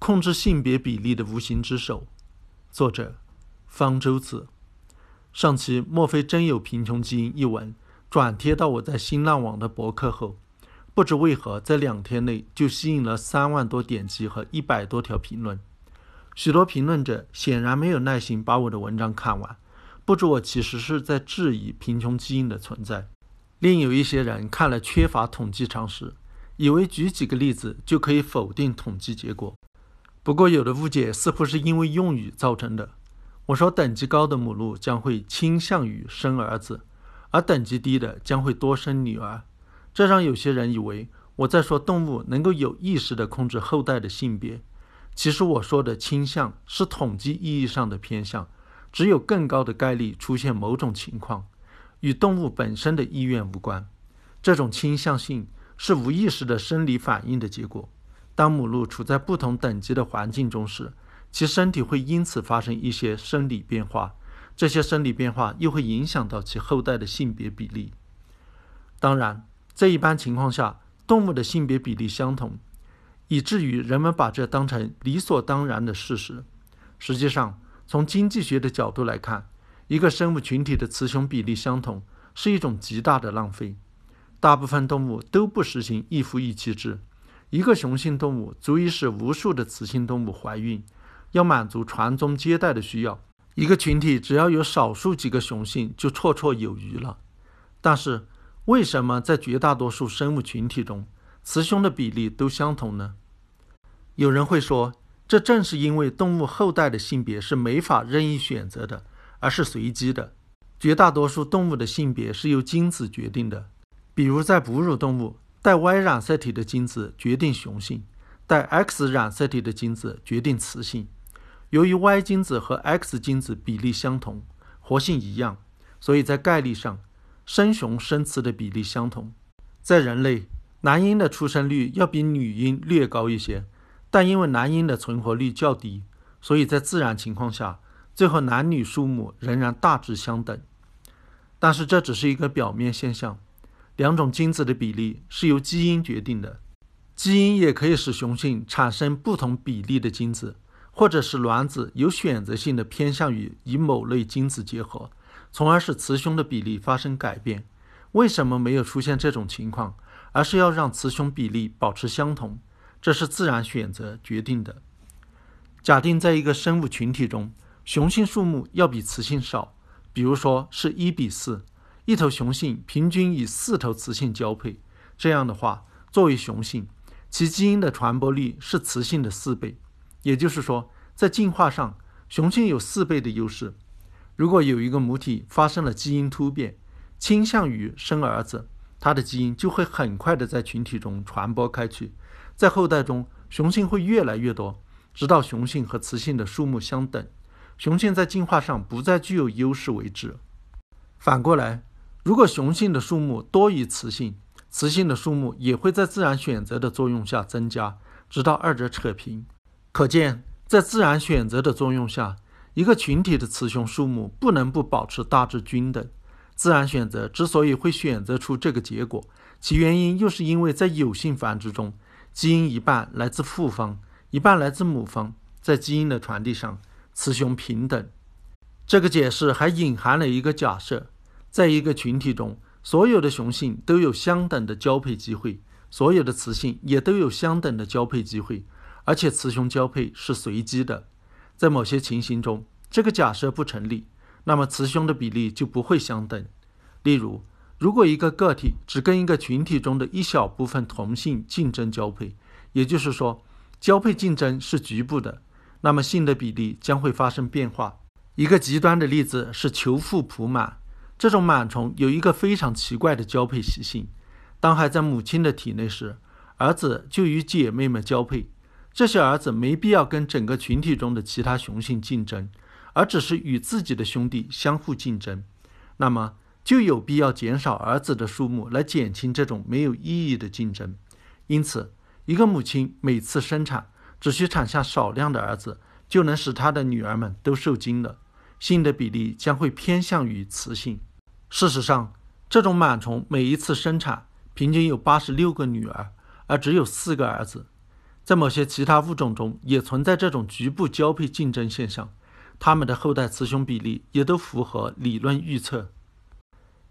控制性别比例的无形之手。作者：方舟子。上期“莫非真有贫穷基因”一文转贴到我在新浪网的博客后，不知为何在两天内就吸引了三万多点击和一百多条评论。许多评论者显然没有耐心把我的文章看完，不知我其实是在质疑贫穷基因的存在。另有一些人看了缺乏统计常识，以为举几个例子就可以否定统计结果。不过，有的误解似乎是因为用语造成的。我说，等级高的母鹿将会倾向于生儿子，而等级低的将会多生女儿。这让有些人以为我在说动物能够有意识地控制后代的性别。其实我说的倾向是统计意义上的偏向，只有更高的概率出现某种情况，与动物本身的意愿无关。这种倾向性是无意识的生理反应的结果。当母鹿处在不同等级的环境中时，其身体会因此发生一些生理变化，这些生理变化又会影响到其后代的性别比例。当然，在一般情况下，动物的性别比例相同，以至于人们把这当成理所当然的事实。实际上，从经济学的角度来看，一个生物群体的雌雄比例相同是一种极大的浪费。大部分动物都不实行一夫一妻制，一个雄性动物足以使无数的雌性动物怀孕。要满足传宗接代的需要，一个群体只要有少数几个雄性就绰绰有余了。但是，为什么在绝大多数生物群体中，雌雄的比例都相同呢？有人会说，这正是因为动物后代的性别是没法任意选择的，而是随机的。绝大多数动物的性别是由精子决定的，比如在哺乳动物，带 Y 染色体的精子决定雄性，带 X 染色体的精子决定雌性。由于 Y 精子和 X 精子比例相同，活性一样，所以在概率上，生雄生雌的比例相同。在人类，男婴的出生率要比女婴略高一些，但因为男婴的存活率较低，所以在自然情况下，最后男女数目仍然大致相等。但是这只是一个表面现象，两种精子的比例是由基因决定的，基因也可以使雄性产生不同比例的精子。或者是卵子有选择性的偏向于与某类精子结合，从而使雌雄的比例发生改变。为什么没有出现这种情况，而是要让雌雄比例保持相同？这是自然选择决定的。假定在一个生物群体中，雄性数目要比雌性少，比如说是一比四，一头雄性平均与四头雌性交配。这样的话，作为雄性，其基因的传播率是雌性的四倍。也就是说，在进化上，雄性有四倍的优势。如果有一个母体发生了基因突变，倾向于生儿子，它的基因就会很快的在群体中传播开去，在后代中，雄性会越来越多，直到雄性和雌性的数目相等，雄性在进化上不再具有优势为止。反过来，如果雄性的数目多于雌性，雌性的数目也会在自然选择的作用下增加，直到二者扯平。可见，在自然选择的作用下，一个群体的雌雄数目不能不保持大致均等。自然选择之所以会选择出这个结果，其原因又是因为在有性繁殖中，基因一半来自父方，一半来自母方，在基因的传递上，雌雄平等。这个解释还隐含了一个假设：在一个群体中，所有的雄性都有相等的交配机会，所有的雌性也都有相等的交配机会。而且雌雄交配是随机的，在某些情形中，这个假设不成立，那么雌雄的比例就不会相等。例如，如果一个个体只跟一个群体中的一小部分同性竞争交配，也就是说，交配竞争是局部的，那么性的比例将会发生变化。一个极端的例子是求父普满，这种螨虫有一个非常奇怪的交配习性：当还在母亲的体内时，儿子就与姐妹们交配。这些儿子没必要跟整个群体中的其他雄性竞争，而只是与自己的兄弟相互竞争，那么就有必要减少儿子的数目来减轻这种没有意义的竞争。因此，一个母亲每次生产只需产下少量的儿子，就能使她的女儿们都受精了，性的比例将会偏向于雌性。事实上，这种螨虫每一次生产平均有八十六个女儿，而只有四个儿子。在某些其他物种中也存在这种局部交配竞争现象，它们的后代雌雄比例也都符合理论预测。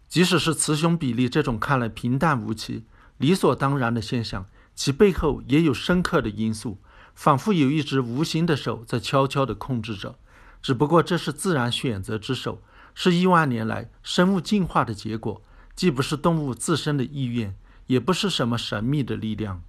即使是雌雄比例这种看来平淡无奇、理所当然的现象，其背后也有深刻的因素，仿佛有一只无形的手在悄悄地控制着。只不过这是自然选择之手，是亿万年来生物进化的结果，既不是动物自身的意愿，也不是什么神秘的力量。